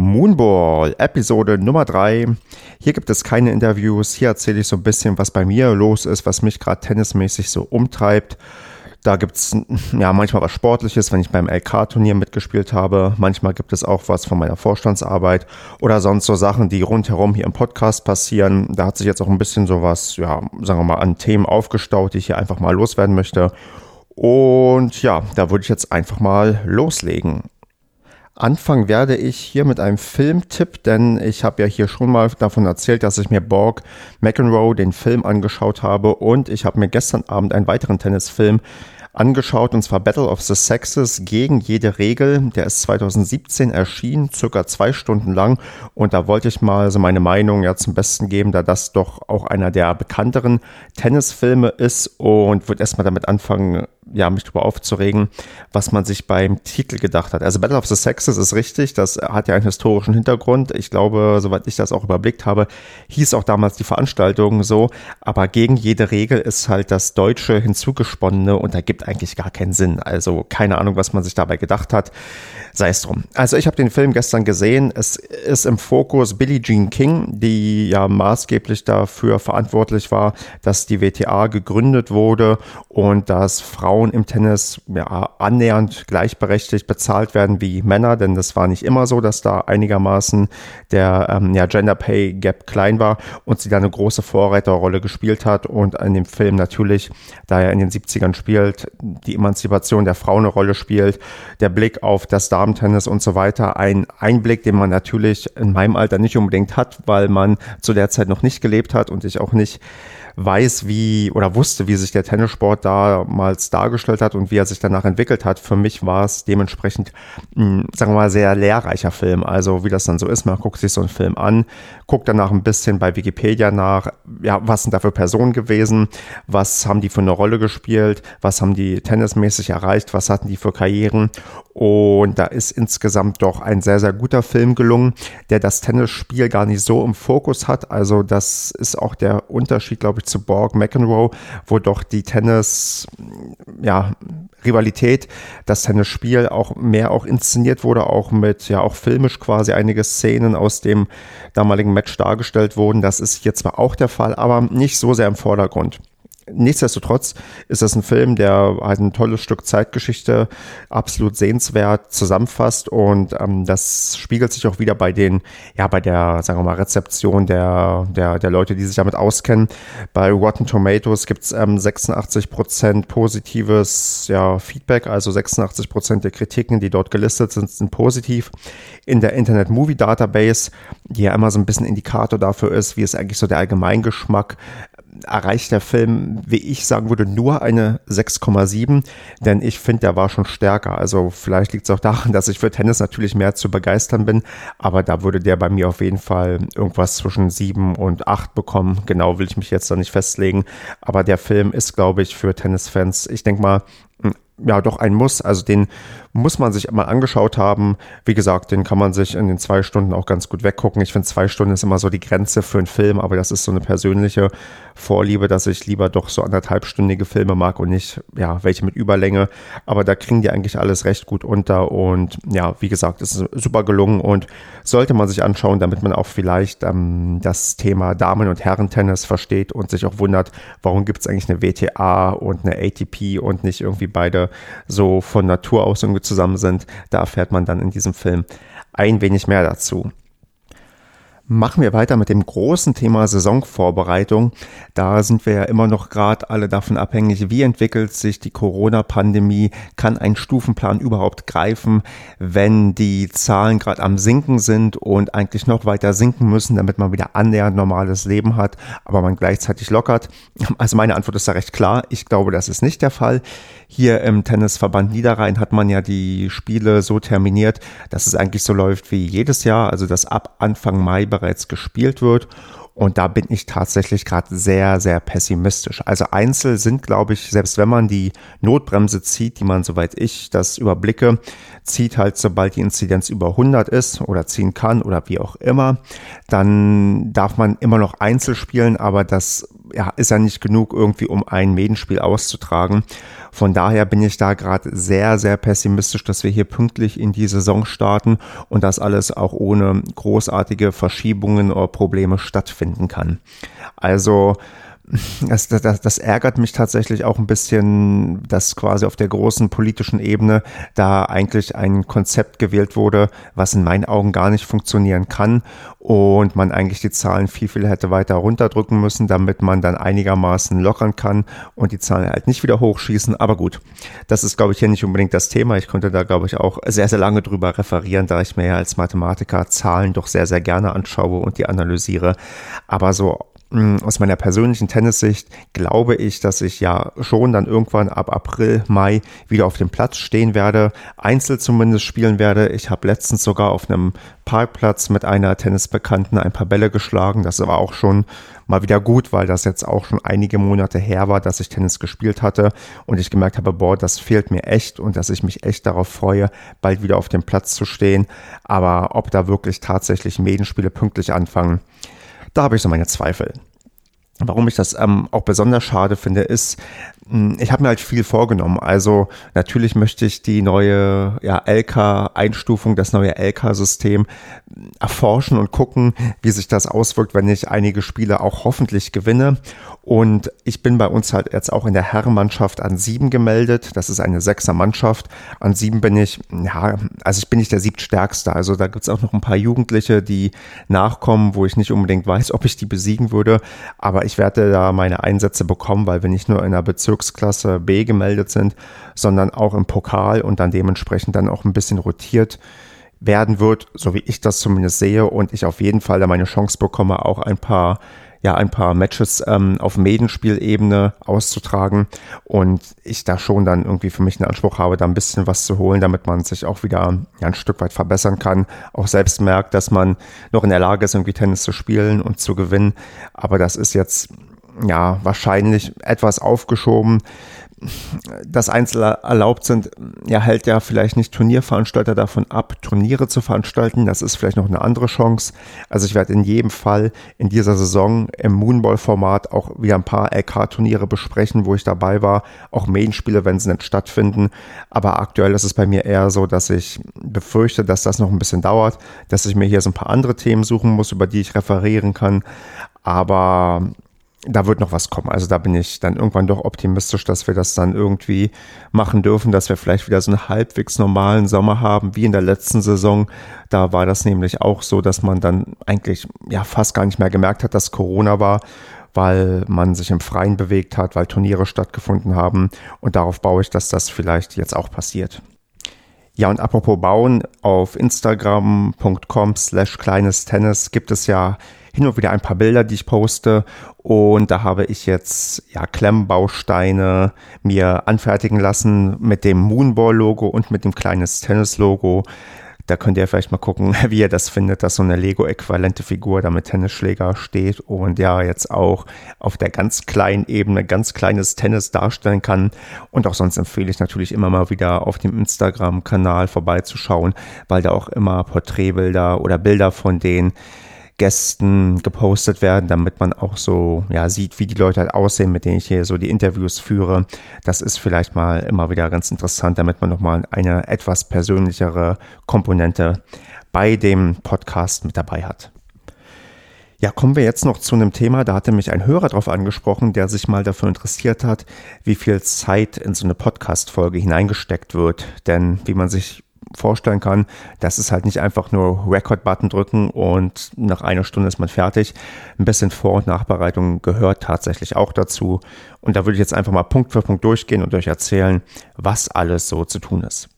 Moonball, Episode Nummer 3. Hier gibt es keine Interviews. Hier erzähle ich so ein bisschen, was bei mir los ist, was mich gerade tennismäßig so umtreibt. Da gibt es ja manchmal was Sportliches, wenn ich beim LK-Turnier mitgespielt habe. Manchmal gibt es auch was von meiner Vorstandsarbeit oder sonst so Sachen, die rundherum hier im Podcast passieren. Da hat sich jetzt auch ein bisschen sowas, ja, sagen wir mal, an Themen aufgestaut, die ich hier einfach mal loswerden möchte. Und ja, da würde ich jetzt einfach mal loslegen. Anfangen werde ich hier mit einem Filmtipp, denn ich habe ja hier schon mal davon erzählt, dass ich mir Borg McEnroe den Film angeschaut habe und ich habe mir gestern Abend einen weiteren Tennisfilm angeschaut, und zwar Battle of the Sexes gegen jede Regel. Der ist 2017 erschienen, circa zwei Stunden lang. Und da wollte ich mal so meine Meinung ja zum Besten geben, da das doch auch einer der bekannteren Tennisfilme ist und würde erstmal damit anfangen, ja, mich darüber aufzuregen, was man sich beim Titel gedacht hat. Also Battle of the Sexes ist richtig, das hat ja einen historischen Hintergrund. Ich glaube, soweit ich das auch überblickt habe, hieß auch damals die Veranstaltung so, aber gegen jede Regel ist halt das Deutsche hinzugesponnene und da gibt eigentlich gar keinen Sinn. Also keine Ahnung, was man sich dabei gedacht hat. Sei es drum. Also ich habe den Film gestern gesehen. Es ist im Fokus Billie Jean King, die ja maßgeblich dafür verantwortlich war, dass die WTA gegründet wurde und dass Frauen im Tennis ja, annähernd gleichberechtigt bezahlt werden wie Männer, denn das war nicht immer so, dass da einigermaßen der ähm, ja, Gender Pay Gap klein war und sie da eine große Vorreiterrolle gespielt hat und in dem Film natürlich, da er in den 70ern spielt, die Emanzipation der Frau eine Rolle spielt, der Blick auf das Damentennis und so weiter, ein Einblick, den man natürlich in meinem Alter nicht unbedingt hat, weil man zu der Zeit noch nicht gelebt hat und ich auch nicht weiß, wie oder wusste, wie sich der Tennissport damals dargestellt hat und wie er sich danach entwickelt hat. Für mich war es dementsprechend, mh, sagen wir mal, sehr lehrreicher Film. Also wie das dann so ist, man guckt sich so einen Film an, guckt danach ein bisschen bei Wikipedia nach, ja, was sind da für Personen gewesen, was haben die für eine Rolle gespielt, was haben die tennismäßig erreicht, was hatten die für Karrieren und da ist insgesamt doch ein sehr, sehr guter Film gelungen, der das Tennisspiel gar nicht so im Fokus hat. Also das ist auch der Unterschied, glaube ich, zu Borg McEnroe, wo doch die Tennis, ja, Rivalität, das Tennisspiel auch mehr auch inszeniert wurde, auch mit, ja, auch filmisch quasi einige Szenen aus dem damaligen Match dargestellt wurden. Das ist hier zwar auch der Fall, aber nicht so sehr im Vordergrund. Nichtsdestotrotz ist das ein Film, der halt ein tolles Stück Zeitgeschichte absolut sehenswert zusammenfasst und ähm, das spiegelt sich auch wieder bei den, ja, bei der, sagen wir mal, Rezeption der, der, der Leute, die sich damit auskennen. Bei Rotten Tomatoes gibt's ähm, 86 Prozent positives ja, Feedback, also 86 Prozent der Kritiken, die dort gelistet sind, sind positiv. In der Internet Movie Database, die ja immer so ein bisschen Indikator dafür ist, wie ist eigentlich so der Allgemeingeschmack erreicht der Film, wie ich sagen würde, nur eine 6,7, denn ich finde, der war schon stärker. Also vielleicht liegt es auch daran, dass ich für Tennis natürlich mehr zu begeistern bin, aber da würde der bei mir auf jeden Fall irgendwas zwischen 7 und 8 bekommen. Genau will ich mich jetzt da nicht festlegen, aber der Film ist, glaube ich, für Tennisfans, ich denke mal, ja, doch ein Muss. Also den muss man sich mal angeschaut haben. Wie gesagt, den kann man sich in den zwei Stunden auch ganz gut weggucken. Ich finde, zwei Stunden ist immer so die Grenze für einen Film, aber das ist so eine persönliche Vorliebe, dass ich lieber doch so anderthalbstündige Filme mag und nicht, ja, welche mit Überlänge. Aber da kriegen die eigentlich alles recht gut unter und ja, wie gesagt, es ist super gelungen und sollte man sich anschauen, damit man auch vielleicht ähm, das Thema Damen- und Herren-Tennis versteht und sich auch wundert, warum gibt es eigentlich eine WTA und eine ATP und nicht irgendwie beide so von Natur aus irgendwie zusammen sind. Da erfährt man dann in diesem Film ein wenig mehr dazu. Machen wir weiter mit dem großen Thema Saisonvorbereitung. Da sind wir ja immer noch gerade alle davon abhängig, wie entwickelt sich die Corona-Pandemie, kann ein Stufenplan überhaupt greifen, wenn die Zahlen gerade am Sinken sind und eigentlich noch weiter sinken müssen, damit man wieder annähernd normales Leben hat, aber man gleichzeitig lockert. Also meine Antwort ist da recht klar. Ich glaube, das ist nicht der Fall. Hier im Tennisverband Niederrhein hat man ja die Spiele so terminiert, dass es eigentlich so läuft wie jedes Jahr, also dass ab Anfang Mai bereits gespielt wird. Und da bin ich tatsächlich gerade sehr, sehr pessimistisch. Also Einzel sind, glaube ich, selbst wenn man die Notbremse zieht, die man, soweit ich das überblicke, zieht halt, sobald die Inzidenz über 100 ist oder ziehen kann oder wie auch immer, dann darf man immer noch Einzel spielen, aber das ja, ist ja nicht genug irgendwie, um ein Medenspiel auszutragen. Von daher bin ich da gerade sehr, sehr pessimistisch, dass wir hier pünktlich in die Saison starten und das alles auch ohne großartige Verschiebungen oder Probleme stattfinden kann. Also das, das, das ärgert mich tatsächlich auch ein bisschen, dass quasi auf der großen politischen Ebene da eigentlich ein Konzept gewählt wurde, was in meinen Augen gar nicht funktionieren kann und man eigentlich die Zahlen viel, viel hätte weiter runterdrücken müssen, damit man dann einigermaßen lockern kann und die Zahlen halt nicht wieder hochschießen. Aber gut, das ist, glaube ich, hier nicht unbedingt das Thema. Ich konnte da, glaube ich, auch sehr, sehr lange drüber referieren, da ich mir ja als Mathematiker Zahlen doch sehr, sehr gerne anschaue und die analysiere. Aber so aus meiner persönlichen Tennissicht glaube ich, dass ich ja schon dann irgendwann ab April, Mai wieder auf dem Platz stehen werde, Einzel zumindest spielen werde. Ich habe letztens sogar auf einem Parkplatz mit einer Tennisbekannten ein paar Bälle geschlagen. Das war auch schon mal wieder gut, weil das jetzt auch schon einige Monate her war, dass ich Tennis gespielt hatte und ich gemerkt habe, boah, das fehlt mir echt und dass ich mich echt darauf freue, bald wieder auf dem Platz zu stehen. Aber ob da wirklich tatsächlich Medenspiele pünktlich anfangen, da habe ich so meine Zweifel. Warum ich das ähm, auch besonders schade finde, ist, ich habe mir halt viel vorgenommen. Also natürlich möchte ich die neue ja, LK-Einstufung, das neue LK-System erforschen und gucken, wie sich das auswirkt, wenn ich einige Spiele auch hoffentlich gewinne. Und ich bin bei uns halt jetzt auch in der Herrenmannschaft an sieben gemeldet. Das ist eine Sechser-Mannschaft. An sieben bin ich, ja, also ich bin nicht der siebtstärkste. Also da gibt's auch noch ein paar Jugendliche, die nachkommen, wo ich nicht unbedingt weiß, ob ich die besiegen würde. Aber ich werde da meine Einsätze bekommen, weil wir nicht nur in der Bezirksklasse B gemeldet sind, sondern auch im Pokal und dann dementsprechend dann auch ein bisschen rotiert werden wird, so wie ich das zumindest sehe und ich auf jeden Fall da meine Chance bekomme, auch ein paar ja ein paar Matches ähm, auf Medenspielebene auszutragen und ich da schon dann irgendwie für mich einen Anspruch habe, da ein bisschen was zu holen, damit man sich auch wieder ja, ein Stück weit verbessern kann, auch selbst merkt, dass man noch in der Lage ist, irgendwie Tennis zu spielen und zu gewinnen. Aber das ist jetzt ja wahrscheinlich etwas aufgeschoben dass Einzel erlaubt sind, ja, hält ja vielleicht nicht Turnierveranstalter davon ab, Turniere zu veranstalten. Das ist vielleicht noch eine andere Chance. Also ich werde in jedem Fall in dieser Saison im Moonball-Format auch wieder ein paar LK-Turniere besprechen, wo ich dabei war. Auch Main-Spiele, wenn sie nicht stattfinden. Aber aktuell ist es bei mir eher so, dass ich befürchte, dass das noch ein bisschen dauert, dass ich mir hier so ein paar andere Themen suchen muss, über die ich referieren kann. Aber da wird noch was kommen. Also da bin ich dann irgendwann doch optimistisch, dass wir das dann irgendwie machen dürfen, dass wir vielleicht wieder so einen halbwegs normalen Sommer haben, wie in der letzten Saison. Da war das nämlich auch so, dass man dann eigentlich ja fast gar nicht mehr gemerkt hat, dass Corona war, weil man sich im Freien bewegt hat, weil Turniere stattgefunden haben. Und darauf baue ich, dass das vielleicht jetzt auch passiert. Ja, und apropos Bauen, auf Instagram.com slash kleines Tennis gibt es ja hin und wieder ein paar Bilder, die ich poste. Und da habe ich jetzt ja Klemmbausteine mir anfertigen lassen mit dem Moonball-Logo und mit dem kleines Tennis-Logo. Da könnt ihr vielleicht mal gucken, wie ihr das findet, dass so eine Lego-äquivalente Figur da mit Tennisschläger steht und ja jetzt auch auf der ganz kleinen Ebene ganz kleines Tennis darstellen kann. Und auch sonst empfehle ich natürlich immer mal wieder auf dem Instagram-Kanal vorbeizuschauen, weil da auch immer Porträtbilder oder Bilder von den Gästen gepostet werden, damit man auch so ja sieht, wie die Leute halt aussehen, mit denen ich hier so die Interviews führe. Das ist vielleicht mal immer wieder ganz interessant, damit man nochmal eine etwas persönlichere Komponente bei dem Podcast mit dabei hat. Ja, kommen wir jetzt noch zu einem Thema, da hatte mich ein Hörer darauf angesprochen, der sich mal dafür interessiert hat, wie viel Zeit in so eine Podcast-Folge hineingesteckt wird. Denn wie man sich vorstellen kann, das ist halt nicht einfach nur Record-Button drücken und nach einer Stunde ist man fertig. Ein bisschen Vor- und Nachbereitung gehört tatsächlich auch dazu. Und da würde ich jetzt einfach mal Punkt für Punkt durchgehen und euch erzählen, was alles so zu tun ist.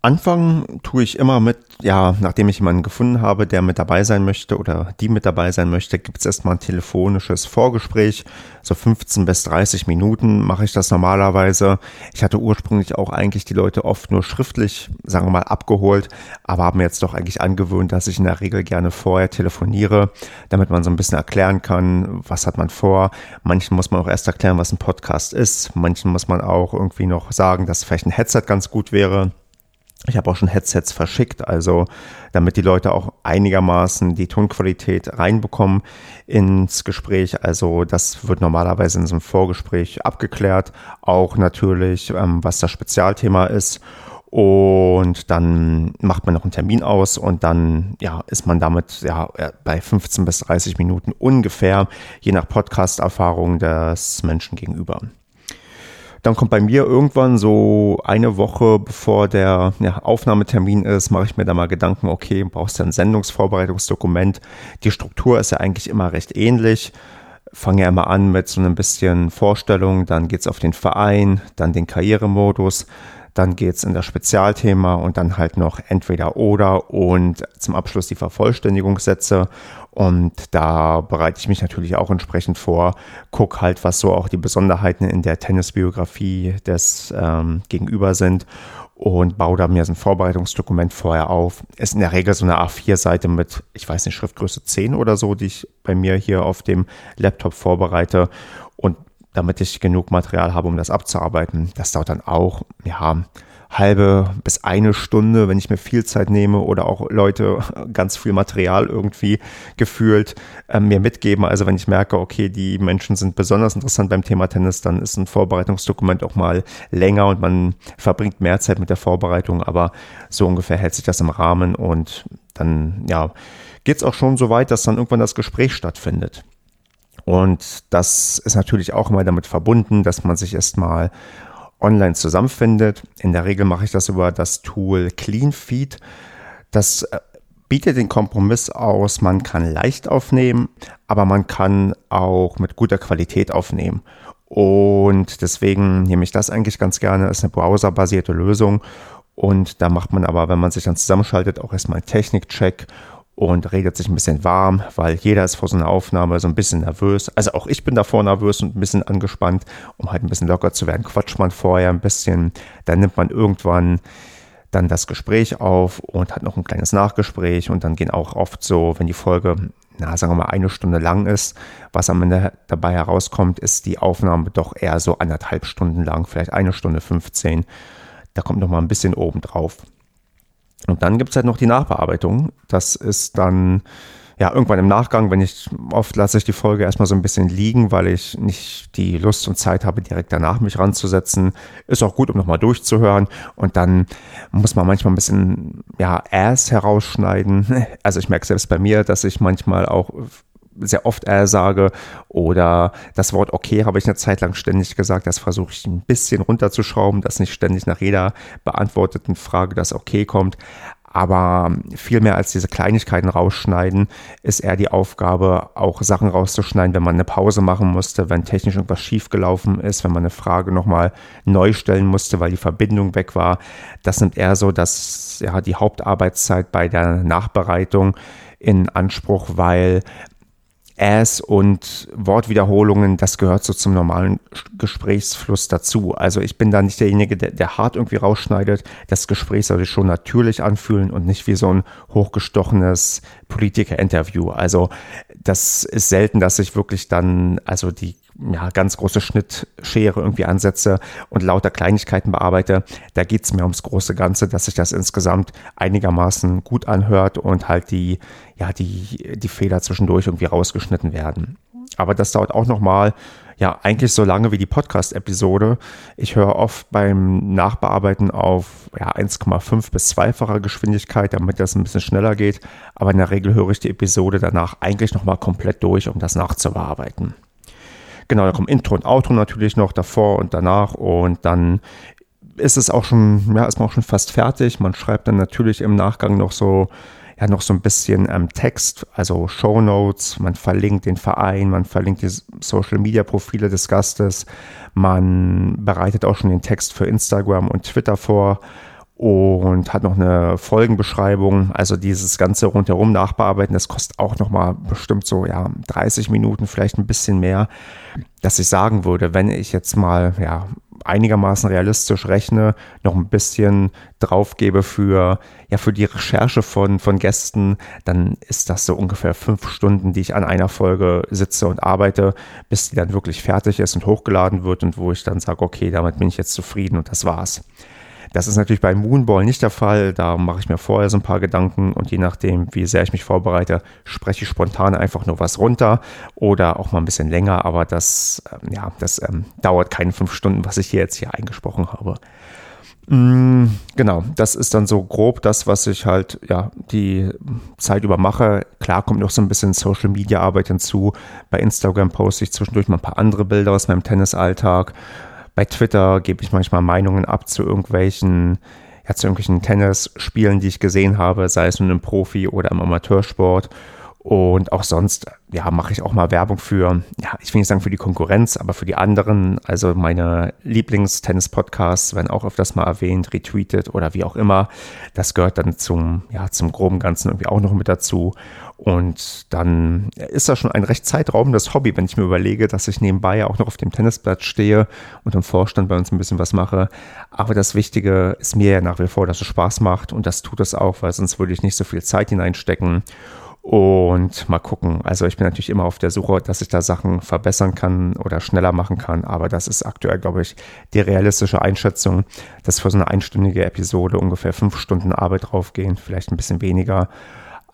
Anfangen tue ich immer mit, ja, nachdem ich jemanden gefunden habe, der mit dabei sein möchte oder die mit dabei sein möchte, gibt es erstmal ein telefonisches Vorgespräch. So 15 bis 30 Minuten mache ich das normalerweise. Ich hatte ursprünglich auch eigentlich die Leute oft nur schriftlich, sagen wir mal, abgeholt, aber habe mir jetzt doch eigentlich angewöhnt, dass ich in der Regel gerne vorher telefoniere, damit man so ein bisschen erklären kann, was hat man vor. Manchen muss man auch erst erklären, was ein Podcast ist. Manchen muss man auch irgendwie noch sagen, dass vielleicht ein Headset ganz gut wäre. Ich habe auch schon Headsets verschickt, also damit die Leute auch einigermaßen die Tonqualität reinbekommen ins Gespräch. Also das wird normalerweise in so einem Vorgespräch abgeklärt. Auch natürlich, ähm, was das Spezialthema ist. Und dann macht man noch einen Termin aus und dann ja, ist man damit ja, bei 15 bis 30 Minuten ungefähr, je nach Podcast-Erfahrung des Menschen gegenüber. Dann kommt bei mir irgendwann so eine Woche bevor der ja, Aufnahmetermin ist, mache ich mir da mal Gedanken, okay, brauchst du ein Sendungsvorbereitungsdokument. Die Struktur ist ja eigentlich immer recht ähnlich. Fange ja immer an mit so ein bisschen Vorstellung, dann geht's auf den Verein, dann den Karrieremodus, dann geht's in das Spezialthema und dann halt noch entweder oder und zum Abschluss die Vervollständigungssätze und da bereite ich mich natürlich auch entsprechend vor, gucke halt, was so auch die Besonderheiten in der Tennisbiografie des ähm, Gegenüber sind und baue da mir so ein Vorbereitungsdokument vorher auf. Ist in der Regel so eine A4-Seite mit, ich weiß nicht, Schriftgröße 10 oder so, die ich bei mir hier auf dem Laptop vorbereite. Und damit ich genug Material habe, um das abzuarbeiten, das dauert dann auch, ja, halbe bis eine Stunde, wenn ich mir viel Zeit nehme oder auch Leute ganz viel Material irgendwie gefühlt äh, mir mitgeben. Also wenn ich merke, okay, die Menschen sind besonders interessant beim Thema Tennis, dann ist ein Vorbereitungsdokument auch mal länger und man verbringt mehr Zeit mit der Vorbereitung, aber so ungefähr hält sich das im Rahmen und dann, ja, geht es auch schon so weit, dass dann irgendwann das Gespräch stattfindet. Und das ist natürlich auch immer damit verbunden, dass man sich erstmal online zusammenfindet. In der Regel mache ich das über das Tool CleanFeed. Das äh, bietet den Kompromiss aus, man kann leicht aufnehmen, aber man kann auch mit guter Qualität aufnehmen. Und deswegen nehme ich das eigentlich ganz gerne. Das ist eine browserbasierte Lösung. Und da macht man aber, wenn man sich dann zusammenschaltet, auch erstmal einen Technikcheck und redet sich ein bisschen warm, weil jeder ist vor so einer Aufnahme so ein bisschen nervös. Also auch ich bin davor nervös und ein bisschen angespannt, um halt ein bisschen locker zu werden. Quatscht man vorher ein bisschen, dann nimmt man irgendwann dann das Gespräch auf und hat noch ein kleines Nachgespräch und dann gehen auch oft so, wenn die Folge, na, sagen wir mal, eine Stunde lang ist, was am Ende dabei herauskommt, ist die Aufnahme doch eher so anderthalb Stunden lang, vielleicht eine Stunde 15. Da kommt noch mal ein bisschen oben drauf. Und dann gibt es halt noch die Nachbearbeitung. Das ist dann ja irgendwann im Nachgang, wenn ich oft lasse ich die Folge erstmal so ein bisschen liegen, weil ich nicht die Lust und Zeit habe, direkt danach mich ranzusetzen. Ist auch gut, um nochmal durchzuhören. Und dann muss man manchmal ein bisschen ja Ass herausschneiden. Also ich merke selbst bei mir, dass ich manchmal auch sehr oft äh sage oder das Wort okay habe ich eine Zeit lang ständig gesagt. Das versuche ich ein bisschen runterzuschrauben, dass nicht ständig nach jeder beantworteten Frage das okay kommt. Aber viel mehr als diese Kleinigkeiten rausschneiden, ist eher die Aufgabe, auch Sachen rauszuschneiden, wenn man eine Pause machen musste, wenn technisch irgendwas schiefgelaufen ist, wenn man eine Frage nochmal neu stellen musste, weil die Verbindung weg war. Das nimmt eher so, dass ja, die Hauptarbeitszeit bei der Nachbereitung in Anspruch, weil Ass und Wortwiederholungen, das gehört so zum normalen Gesprächsfluss dazu. Also ich bin da nicht derjenige, der, der hart irgendwie rausschneidet. Das Gespräch soll sich schon natürlich anfühlen und nicht wie so ein hochgestochenes Politiker-Interview. Also das ist selten, dass ich wirklich dann, also die ja, ganz große Schnittschere irgendwie ansetze und lauter Kleinigkeiten bearbeite. Da geht es mir ums große Ganze, dass sich das insgesamt einigermaßen gut anhört und halt die, ja, die, die Fehler zwischendurch irgendwie rausgeschnitten werden. Aber das dauert auch nochmal, ja, eigentlich so lange wie die Podcast-Episode. Ich höre oft beim Nachbearbeiten auf ja, 1,5 bis 2-facher Geschwindigkeit, damit das ein bisschen schneller geht. Aber in der Regel höre ich die Episode danach eigentlich nochmal komplett durch, um das nachzubearbeiten. Genau, da kommt Intro und Outro natürlich noch davor und danach und dann ist es auch schon, ja, ist man auch schon fast fertig. Man schreibt dann natürlich im Nachgang noch so, ja, noch so ein bisschen ähm, Text, also Show Notes. Man verlinkt den Verein, man verlinkt die Social Media Profile des Gastes. Man bereitet auch schon den Text für Instagram und Twitter vor und hat noch eine Folgenbeschreibung. Also dieses ganze rundherum nachbearbeiten, das kostet auch noch mal bestimmt so ja 30 Minuten, vielleicht ein bisschen mehr, dass ich sagen würde, wenn ich jetzt mal ja einigermaßen realistisch rechne, noch ein bisschen draufgebe für ja für die Recherche von von Gästen, dann ist das so ungefähr fünf Stunden, die ich an einer Folge sitze und arbeite, bis die dann wirklich fertig ist und hochgeladen wird und wo ich dann sage, okay, damit bin ich jetzt zufrieden und das war's. Das ist natürlich bei Moonball nicht der Fall. Da mache ich mir vorher so ein paar Gedanken und je nachdem, wie sehr ich mich vorbereite, spreche ich spontan einfach nur was runter oder auch mal ein bisschen länger. Aber das, ähm, ja, das ähm, dauert keine fünf Stunden, was ich hier jetzt hier eingesprochen habe. Mm, genau, das ist dann so grob das, was ich halt ja die Zeit über mache. Klar kommt noch so ein bisschen Social Media Arbeit hinzu. Bei Instagram poste ich zwischendurch mal ein paar andere Bilder aus meinem Tennisalltag. Bei Twitter gebe ich manchmal Meinungen ab zu irgendwelchen ja, zu irgendwelchen Tennisspielen, die ich gesehen habe, sei es nun im Profi- oder im Amateursport. Und auch sonst, ja, mache ich auch mal Werbung für, ja, ich will nicht sagen für die Konkurrenz, aber für die anderen. Also meine Lieblings-Tennis-Podcasts werden auch öfters mal erwähnt, retweetet oder wie auch immer. Das gehört dann zum, ja, zum groben Ganzen irgendwie auch noch mit dazu. Und dann ist das schon ein recht zeitraubendes Hobby, wenn ich mir überlege, dass ich nebenbei ja auch noch auf dem Tennisplatz stehe und im Vorstand bei uns ein bisschen was mache. Aber das Wichtige ist mir ja nach wie vor, dass es Spaß macht und das tut es auch, weil sonst würde ich nicht so viel Zeit hineinstecken. Und mal gucken. Also ich bin natürlich immer auf der Suche, dass ich da Sachen verbessern kann oder schneller machen kann. Aber das ist aktuell, glaube ich, die realistische Einschätzung, dass für so eine einstündige Episode ungefähr fünf Stunden Arbeit draufgehen, vielleicht ein bisschen weniger.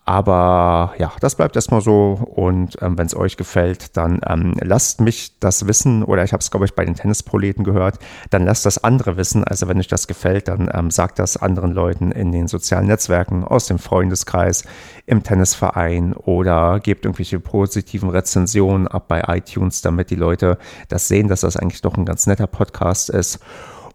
Aber ja, das bleibt erstmal so. Und ähm, wenn es euch gefällt, dann ähm, lasst mich das wissen. Oder ich habe es, glaube ich, bei den Tennisproleten gehört. Dann lasst das andere wissen. Also wenn euch das gefällt, dann ähm, sagt das anderen Leuten in den sozialen Netzwerken, aus dem Freundeskreis, im Tennisverein oder gebt irgendwelche positiven Rezensionen ab bei iTunes, damit die Leute das sehen, dass das eigentlich doch ein ganz netter Podcast ist.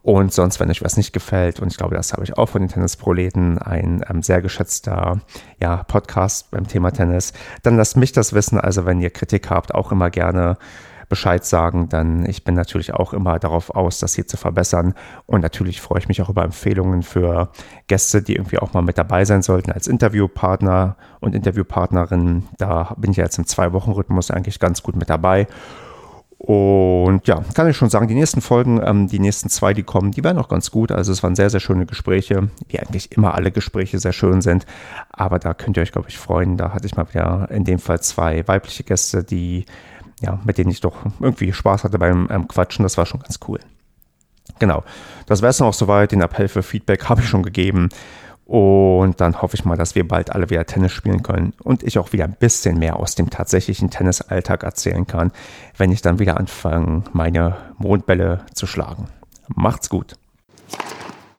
Und sonst, wenn euch was nicht gefällt, und ich glaube, das habe ich auch von den Tennisproleten, ein ähm, sehr geschätzter ja, Podcast beim Thema Tennis, dann lasst mich das wissen. Also wenn ihr Kritik habt, auch immer gerne Bescheid sagen, dann ich bin natürlich auch immer darauf aus, das hier zu verbessern. Und natürlich freue ich mich auch über Empfehlungen für Gäste, die irgendwie auch mal mit dabei sein sollten als Interviewpartner und Interviewpartnerin. Da bin ich jetzt im Zwei-Wochen-Rhythmus eigentlich ganz gut mit dabei. Und ja, kann ich schon sagen, die nächsten Folgen, ähm, die nächsten zwei, die kommen, die werden auch ganz gut. Also es waren sehr, sehr schöne Gespräche, wie eigentlich immer alle Gespräche sehr schön sind. Aber da könnt ihr euch, glaube ich, freuen. Da hatte ich mal wieder in dem Fall zwei weibliche Gäste, die, ja, mit denen ich doch irgendwie Spaß hatte beim ähm, Quatschen. Das war schon ganz cool. Genau, das wäre es dann auch soweit. Den Appell für Feedback habe ich schon gegeben. Und dann hoffe ich mal, dass wir bald alle wieder Tennis spielen können und ich auch wieder ein bisschen mehr aus dem tatsächlichen Tennisalltag erzählen kann, wenn ich dann wieder anfange, meine Mondbälle zu schlagen. Macht's gut.